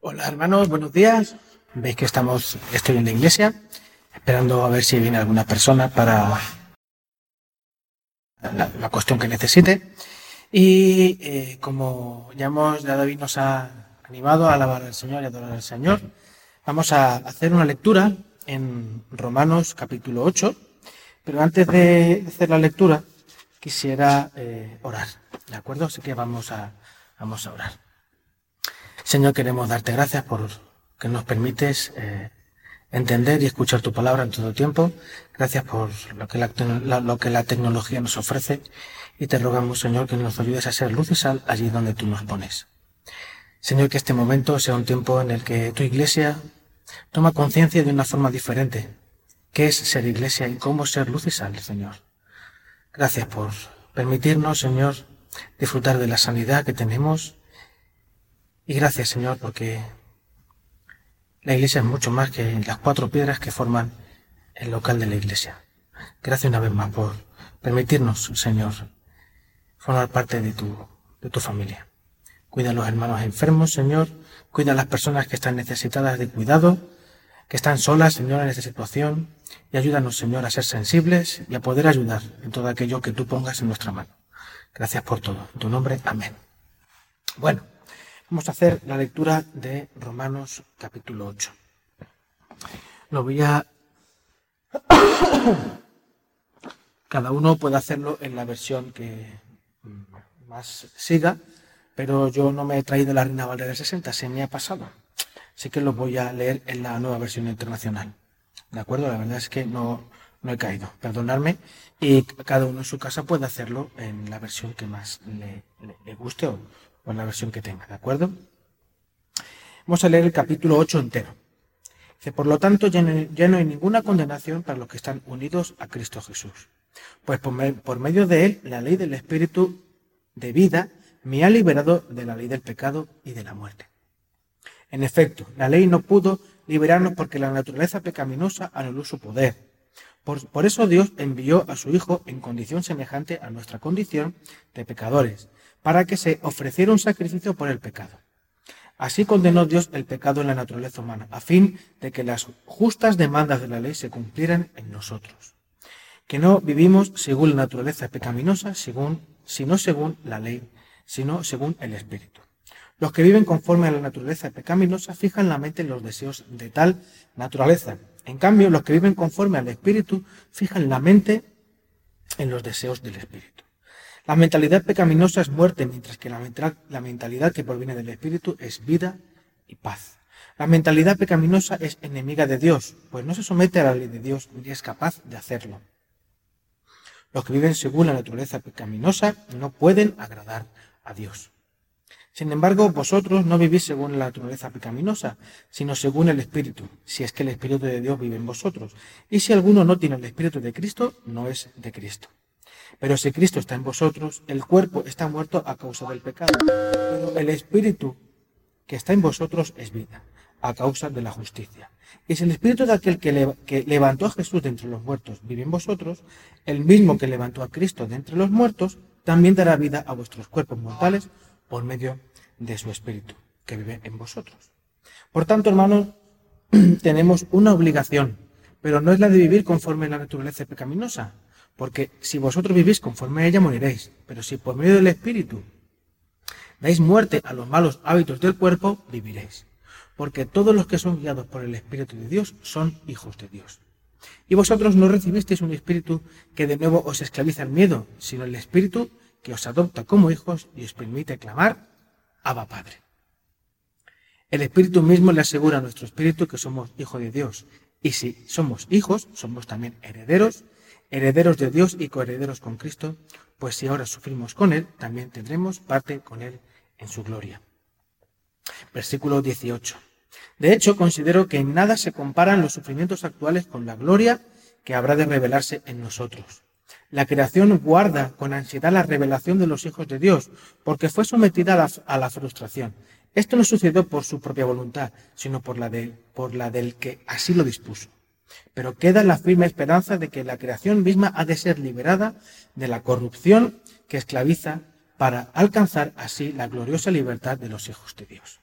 Hola hermanos, buenos días. Veis que estamos, estoy en la iglesia, esperando a ver si viene alguna persona para la, cuestión que necesite. Y eh, como ya hemos, ya David nos ha animado a alabar al Señor y adorar al Señor, vamos a hacer una lectura en Romanos capítulo 8. Pero antes de hacer la lectura, quisiera eh, orar. ¿De acuerdo? Así que vamos a, vamos a orar. Señor, queremos darte gracias por que nos permites eh, entender y escuchar tu palabra en todo tiempo. Gracias por lo que la, lo que la tecnología nos ofrece y te rogamos, Señor, que nos ayudes a ser luz y sal allí donde tú nos pones. Señor, que este momento sea un tiempo en el que tu iglesia toma conciencia de una forma diferente, qué es ser iglesia y cómo ser luz y sal, Señor. Gracias por permitirnos, Señor, disfrutar de la sanidad que tenemos y gracias, Señor, porque la iglesia es mucho más que las cuatro piedras que forman el local de la iglesia. Gracias una vez más por permitirnos, Señor, formar parte de tu, de tu familia. Cuida a los hermanos enfermos, Señor. Cuida a las personas que están necesitadas de cuidado, que están solas, Señor, en esta situación. Y ayúdanos, Señor, a ser sensibles y a poder ayudar en todo aquello que tú pongas en nuestra mano. Gracias por todo. En tu nombre, amén. Bueno. Vamos a hacer la lectura de Romanos capítulo 8. Lo voy a... Cada uno puede hacerlo en la versión que más siga, pero yo no me he traído la Reina Valera 60, se me ha pasado. Así que lo voy a leer en la nueva versión internacional. ¿De acuerdo? La verdad es que no, no he caído. Perdonadme. Y cada uno en su casa puede hacerlo en la versión que más le, le guste o, en la versión que tenga, ¿de acuerdo? Vamos a leer el capítulo 8 entero. Dice, por lo tanto, ya no, hay ninguna condenación para los que están unidos a Cristo Jesús. Pues por, medio de él, la ley del Espíritu de vida me ha liberado de la ley del pecado y de la muerte. En efecto, la ley no pudo liberarnos porque la naturaleza pecaminosa anuló su poder. por, eso Dios envió a su Hijo en condición semejante a nuestra condición de pecadores, para que se ofreciera un sacrificio por el pecado. Así condenó Dios el pecado en la naturaleza humana, a fin de que las justas demandas de la ley se cumplieran en nosotros. Que no vivimos según la naturaleza pecaminosa, sino según la ley, sino según el Espíritu. Los que viven conforme a la naturaleza pecaminosa fijan la mente en los deseos de tal naturaleza. En cambio, los que viven conforme al Espíritu fijan la mente en los deseos del Espíritu. La mentalidad pecaminosa es muerte, mientras que la, mentalidad que proviene del Espíritu es vida y paz. La mentalidad pecaminosa es enemiga de Dios, pues no se somete a la ley de Dios ni es capaz de hacerlo. Los que viven según la naturaleza pecaminosa no pueden agradar a Dios. Sin embargo, vosotros no vivís según la naturaleza pecaminosa, sino según el Espíritu, si es que el Espíritu de Dios vive en vosotros. Y si alguno no tiene el Espíritu de Cristo, no es de Cristo. Pero si Cristo está en vosotros, el cuerpo está muerto a causa del pecado, pero el espíritu que está en vosotros es vida, a causa de la justicia. Y si el espíritu de aquel que, levantó a Jesús de entre los muertos vive en vosotros, el mismo que levantó a Cristo de entre los muertos, también dará vida a vuestros cuerpos mortales por medio de su espíritu que vive en vosotros. Por tanto, hermanos, tenemos una obligación, pero no es la de vivir conforme a la naturaleza pecaminosa, porque si vosotros vivís conforme a ella, moriréis. Pero si por medio del Espíritu dais muerte a los malos hábitos del cuerpo, viviréis. Porque todos los que son guiados por el Espíritu de Dios son hijos de Dios. Y vosotros no recibisteis un espíritu que de nuevo os esclaviza el miedo, sino el espíritu que os adopta como hijos y os permite clamar, Abba Padre. El espíritu mismo le asegura a nuestro espíritu que somos hijos de Dios. Y si somos hijos, somos también herederos, herederos de Dios y coherederos con Cristo, pues si ahora sufrimos con Él, también tendremos parte con Él en su gloria. Versículo 18. De hecho, considero que en nada se comparan los sufrimientos actuales con la gloria que habrá de revelarse en nosotros. La creación guarda con ansiedad la revelación de los hijos de Dios, porque fue sometida a la, frustración. Esto no sucedió por su propia voluntad, sino por la, de, por la del que así lo dispuso. Pero queda la firme esperanza de que la creación misma ha de ser liberada de la corrupción que esclaviza para alcanzar así la gloriosa libertad de los hijos de Dios.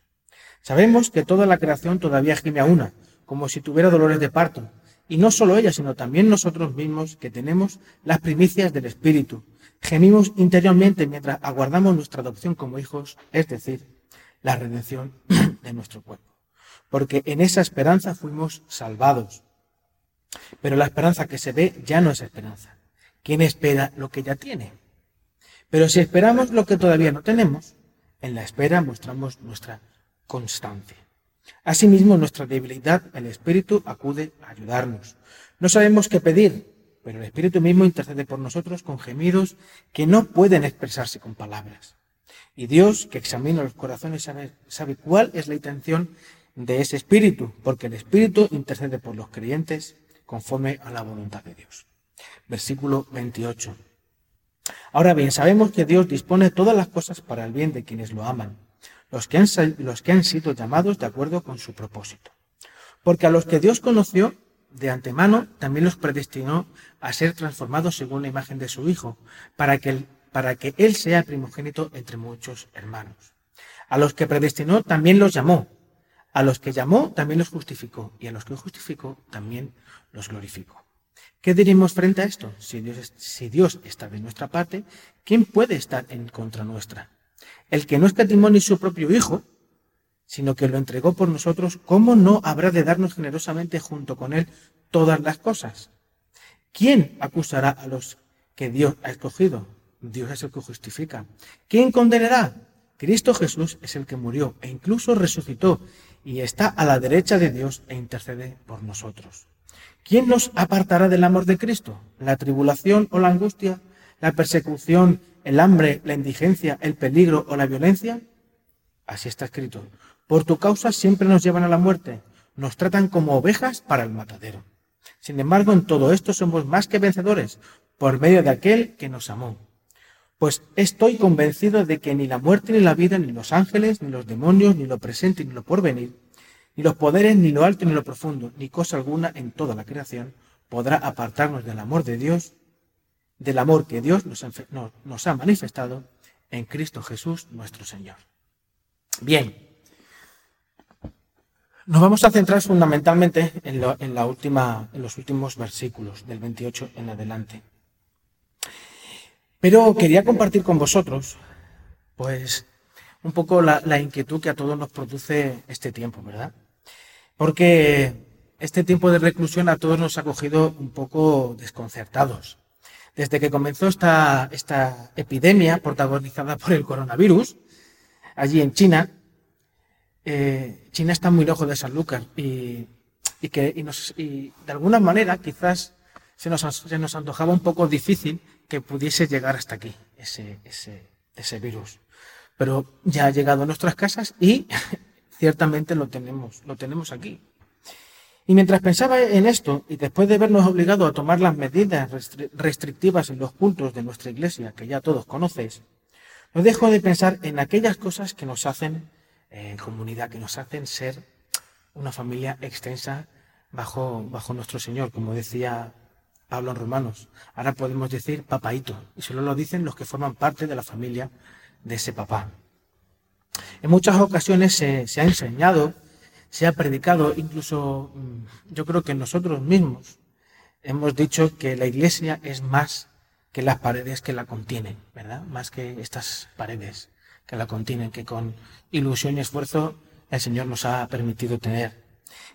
Sabemos que toda la creación todavía gime a una, como si tuviera dolores de parto. Y no solo ella, sino también nosotros mismos, que tenemos las primicias del Espíritu. Gemimos interiormente mientras aguardamos nuestra adopción como hijos, es decir, la redención de nuestro cuerpo. Porque en esa esperanza fuimos salvados. Pero la esperanza que se ve ya no es esperanza. ¿Quién espera lo que ya tiene? Pero si esperamos lo que todavía no tenemos, en la espera mostramos nuestra constancia. Asimismo, nuestra debilidad, el Espíritu acude a ayudarnos. No sabemos qué pedir, pero el Espíritu mismo intercede por nosotros con gemidos que no pueden expresarse con palabras. Y Dios, que examina los corazones, sabe, sabe cuál es la intención de ese Espíritu, porque el Espíritu intercede por los creyentes conforme a la voluntad de Dios. Versículo 28. Ahora bien, sabemos que Dios dispone todas las cosas para el bien de quienes lo aman los que, han, los que han sido llamados de acuerdo con su propósito. Porque a los que Dios conoció de antemano, también los predestinó a ser transformados según la imagen de su Hijo, para que, para que Él sea primogénito entre muchos hermanos. A los que predestinó también los llamó. A los que llamó también los justificó. Y a los que justificó también los glorificó. ¿Qué diremos frente a esto? Si Dios, está de nuestra parte, ¿quién puede estar en contra nuestra? el que no escatimó ni su propio Hijo, sino que lo entregó por nosotros, ¿cómo no habrá de darnos generosamente junto con Él todas las cosas? ¿Quién acusará a los que Dios ha escogido? Dios es el que justifica. ¿Quién condenará? Cristo Jesús es el que murió e incluso resucitó y está a la derecha de Dios e intercede por nosotros. ¿Quién nos apartará del amor de Cristo? ¿La tribulación o la angustia? ¿La persecución? el hambre, la indigencia, el peligro o la violencia? Así está escrito. Por tu causa siempre nos llevan a la muerte, nos tratan como ovejas para el matadero. Sin embargo, en todo esto somos más que vencedores por medio de aquel que nos amó. Pues estoy convencido de que ni la muerte, ni la vida, ni los ángeles, ni los demonios, ni lo presente, ni lo porvenir, ni los poderes, ni lo alto, ni lo profundo, ni cosa alguna en toda la creación podrá apartarnos del amor de Dios del amor que Dios nos, ha manifestado en Cristo Jesús nuestro Señor. Bien, nos vamos a centrar fundamentalmente en, los últimos versículos, del 28 en adelante. Pero quería compartir con vosotros, pues, un poco la, inquietud que a todos nos produce este tiempo, ¿verdad? Porque este tiempo de reclusión a todos nos ha cogido un poco desconcertados. Desde que comenzó esta, esta epidemia protagonizada por el coronavirus, allí en China, eh, China está muy lejos de San Lucas y, que de alguna manera quizás se nos, se nos, antojaba un poco difícil que pudiese llegar hasta aquí ese, ese, ese virus. Pero ya ha llegado a nuestras casas y ciertamente lo tenemos, lo tenemos aquí. Y mientras pensaba en esto, y después de vernos obligado a tomar las medidas restrictivas en los cultos de nuestra iglesia, que ya todos conocéis, no dejo de pensar en aquellas cosas que nos hacen en comunidad, que nos hacen ser una familia extensa bajo, bajo nuestro Señor, como decía Pablo en Romanos. Ahora podemos decir papaito, y solo lo dicen los que forman parte de la familia de ese papá. En muchas ocasiones se, se ha enseñado se ha predicado, incluso mm, yo creo que nosotros mismos hemos dicho que la iglesia es más que las paredes que la contienen, ¿verdad? Más que estas paredes que la contienen, que con ilusión y esfuerzo el Señor nos ha permitido tener.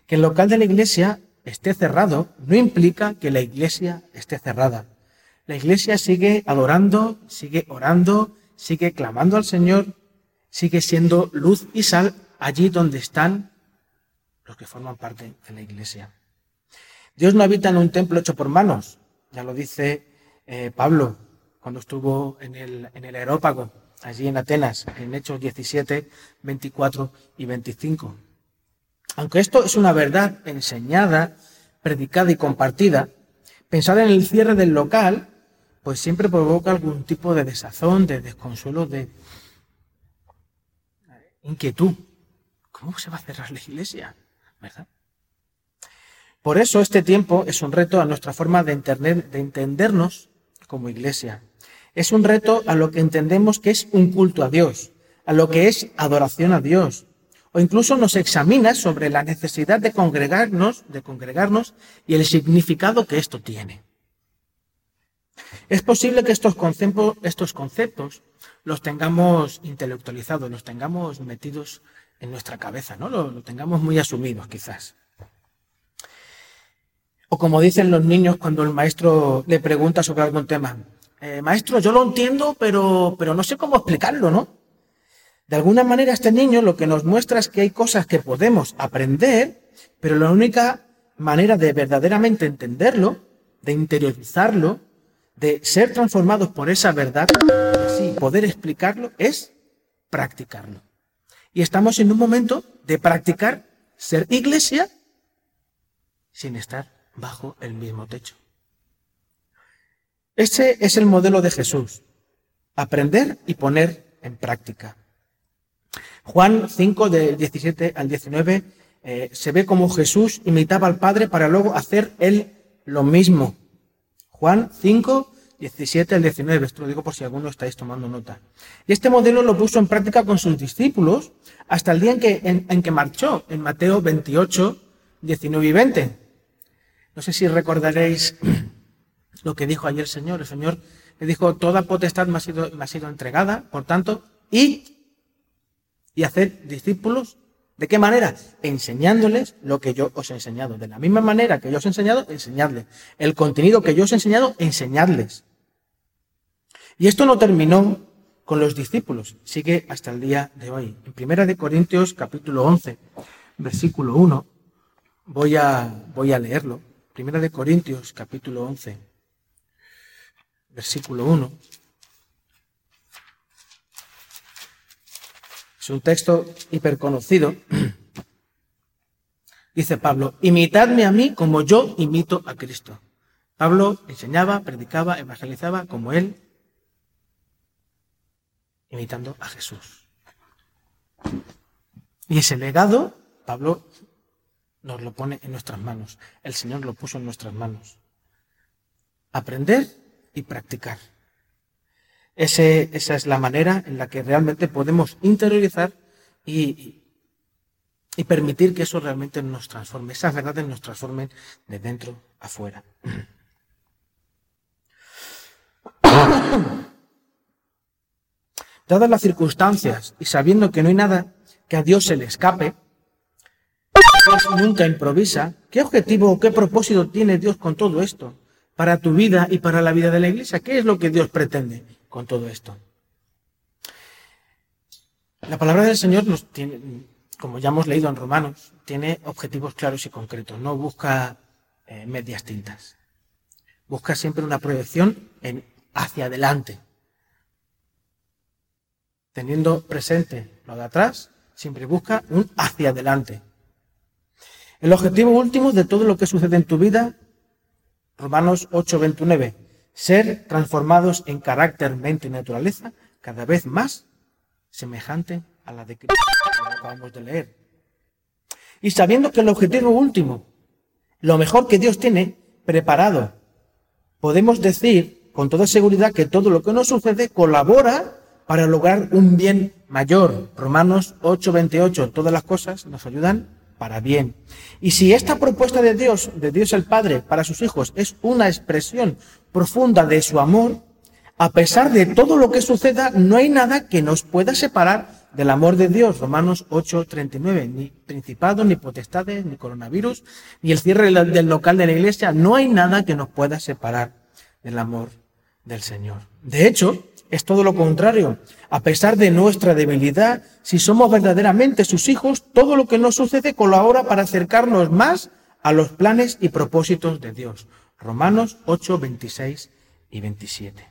Que el local de la iglesia esté cerrado no implica que la iglesia esté cerrada. La iglesia sigue adorando, sigue orando, sigue clamando al Señor, sigue siendo luz y sal allí donde están los que forman parte de la iglesia. Dios no habita en un templo hecho por manos, ya lo dice eh, Pablo cuando estuvo en el, en el aerópago, allí en Atenas, en Hechos 17, 24 y 25. Aunque esto es una verdad enseñada, predicada y compartida, pensar en el cierre del local, pues siempre provoca algún tipo de desazón, de desconsuelo, de inquietud. ¿Cómo se va a cerrar la iglesia? ¿verdad? Por eso este tiempo es un reto a nuestra forma de, de entendernos como iglesia. Es un reto a lo que entendemos que es un culto a Dios, a lo que es adoración a Dios, o incluso nos examina sobre la necesidad de congregarnos, de congregarnos y el significado que esto tiene. Es posible que estos conceptos, estos conceptos los tengamos intelectualizados, los tengamos metidos en nuestra cabeza, ¿no? Lo, tengamos muy asumidos, quizás. O como dicen los niños cuando el maestro le pregunta sobre algún tema. Eh, maestro, yo lo entiendo, pero, pero no sé cómo explicarlo, ¿no? De alguna manera este niño lo que nos muestra es que hay cosas que podemos aprender, pero la única manera de verdaderamente entenderlo, de interiorizarlo, de ser transformados por esa verdad, así poder explicarlo, es practicarlo. Y estamos en un momento de practicar ser iglesia sin estar bajo el mismo techo. Ese es el modelo de Jesús. Aprender y poner en práctica. Juan 5, del 17 al 19, eh, se ve como Jesús imitaba al Padre para luego hacer él lo mismo. Juan 5, 17 al 19, esto lo digo por si alguno estáis tomando nota. Y este modelo lo puso en práctica con sus discípulos hasta el día en que, en que marchó, en Mateo 28, 19 y 20. No sé si recordaréis lo que dijo ayer el Señor. El Señor le dijo, toda potestad me ha sido, me ha sido entregada, por tanto, y, y hacer discípulos. ¿De qué manera? Enseñándoles lo que yo os he enseñado. De la misma manera que yo os he enseñado, enseñadles. El contenido que yo os he enseñado, enseñadles. Y esto no terminó con los discípulos, sigue hasta el día de hoy. En Primera de Corintios capítulo 11, versículo 1, voy a, voy a leerlo. Primera de Corintios capítulo 11, versículo 1. Es un texto hiperconocido. Dice Pablo, imitadme a mí como yo imito a Cristo. Pablo enseñaba, predicaba, evangelizaba como él, imitando a Jesús. Y ese legado, Pablo nos lo pone en nuestras manos. El Señor lo puso en nuestras manos. Aprender y practicar. Esa es la manera en la que realmente podemos interiorizar y, permitir que eso realmente nos transforme, esas verdades nos transformen de dentro a fuera. Dadas las circunstancias y sabiendo que no hay nada que a Dios se le escape, Dios nunca improvisa, ¿qué objetivo o qué propósito tiene Dios con todo esto? para tu vida y para la vida de la iglesia. ¿Qué es lo que Dios pretende con todo esto? La palabra del Señor nos tiene, como ya hemos leído en Romanos, tiene objetivos claros y concretos. No busca eh, medias tintas. Busca siempre una proyección en, hacia adelante. Teniendo presente lo de atrás, siempre busca un hacia adelante. El objetivo último de todo lo que sucede en tu vida Romanos 8:29. Ser transformados en carácter, mente y naturaleza cada vez más semejante a la de Cristo, que acabamos de leer. Y sabiendo que el objetivo último, lo mejor que Dios tiene preparado, podemos decir con toda seguridad que todo lo que nos sucede colabora para lograr un bien mayor. Romanos 8:28, todas las cosas nos ayudan para bien. Y si esta propuesta de Dios, de Dios el Padre, para sus hijos es una expresión profunda de su amor, a pesar de todo lo que suceda, no hay nada que nos pueda separar del amor de Dios. Romanos 8:39. Ni principados, ni potestades, ni coronavirus, ni el cierre del local de la iglesia. No hay nada que nos pueda separar del amor del Señor. De hecho, es todo lo contrario. A pesar de nuestra debilidad, si somos verdaderamente sus hijos, todo lo que nos sucede colabora para acercarnos más a los planes y propósitos de Dios. Romanos 8, 26 y 27.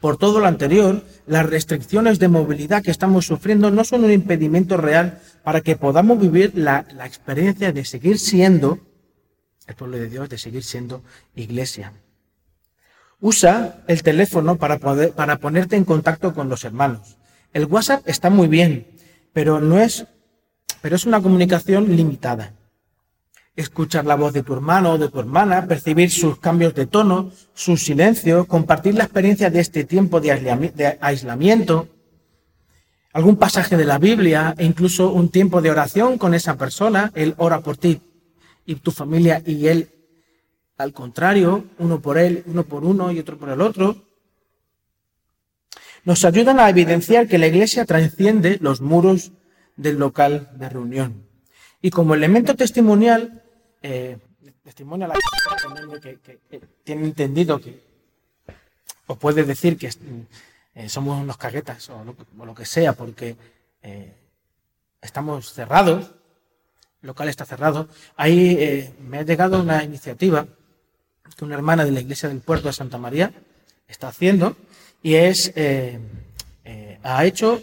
Por todo lo anterior, las restricciones de movilidad que estamos sufriendo no son un impedimento real para que podamos vivir la, la experiencia de seguir siendo el pueblo de Dios, de seguir siendo iglesia. Usa el teléfono para, poder, para ponerte en contacto con los hermanos. El WhatsApp está muy bien, pero no es, pero es una comunicación limitada. Escuchar la voz de tu hermano o de tu hermana, percibir sus cambios de tono, su silencio, compartir la experiencia de este tiempo de aislamiento. algún pasaje de la Biblia e incluso un tiempo de oración con esa persona. Él ora por ti y tu familia y él al contrario, uno por él, uno por uno y otro por el otro. Nos ayudan a evidenciar que la iglesia transciende los muros del local de reunión. Y como elemento testimonial, eh, testimonio a la que, que, que, tiene entendido que, o puede decir que eh, somos unos caguetas o lo, que sea, porque eh, estamos cerrados, el local está cerrado. Ahí me ha llegado una iniciativa que una hermana de la iglesia del puerto de Santa María está haciendo y es, ha hecho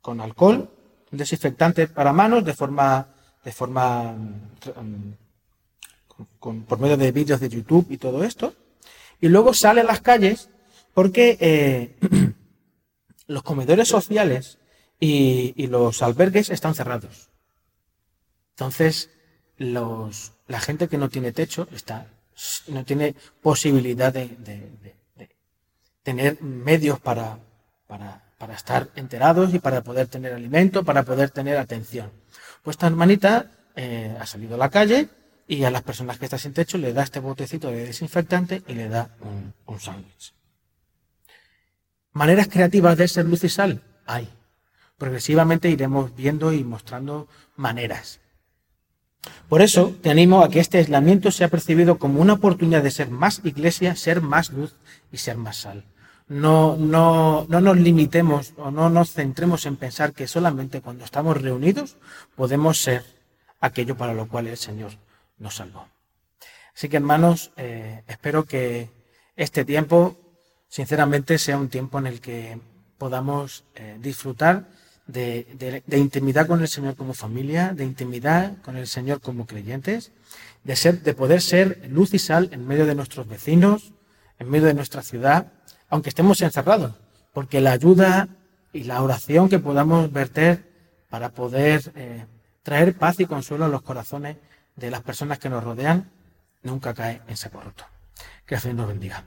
con alcohol un desinfectante para manos de forma, de forma mm, con, por medio de vídeos de YouTube y todo esto. Y luego sale a las calles porque eh, los comedores sociales y, los albergues están cerrados. Entonces, los, la gente que no tiene techo está, no tiene posibilidad de, de tener medios para, para, para, estar enterados y para poder tener alimento, para poder tener atención. Pues esta hermanita eh, ha salido a la calle y a las personas que están sin techo le da este botecito de desinfectante y le da un, un sándwich. Maneras creativas de ser luz y sal, hay. Progresivamente iremos viendo y mostrando maneras. Por eso te animo a que este aislamiento sea percibido como una oportunidad de ser más iglesia, ser más luz y ser más sal. No, no, no nos limitemos o no nos centremos en pensar que solamente cuando estamos reunidos podemos ser aquello para lo cual el Señor nos salvó. Así que hermanos, eh, espero que este tiempo, sinceramente, sea un tiempo en el que podamos eh, disfrutar de, de, de, intimidad con el Señor como familia, de intimidad con el Señor como creyentes, de, ser, de poder ser luz y sal en medio de nuestros vecinos, en medio de nuestra ciudad, aunque estemos encerrados, porque la ayuda y la oración que podamos verter para poder eh, traer paz y consuelo a los corazones de las personas que nos rodean nunca cae en saco. Que el Señor nos bendiga.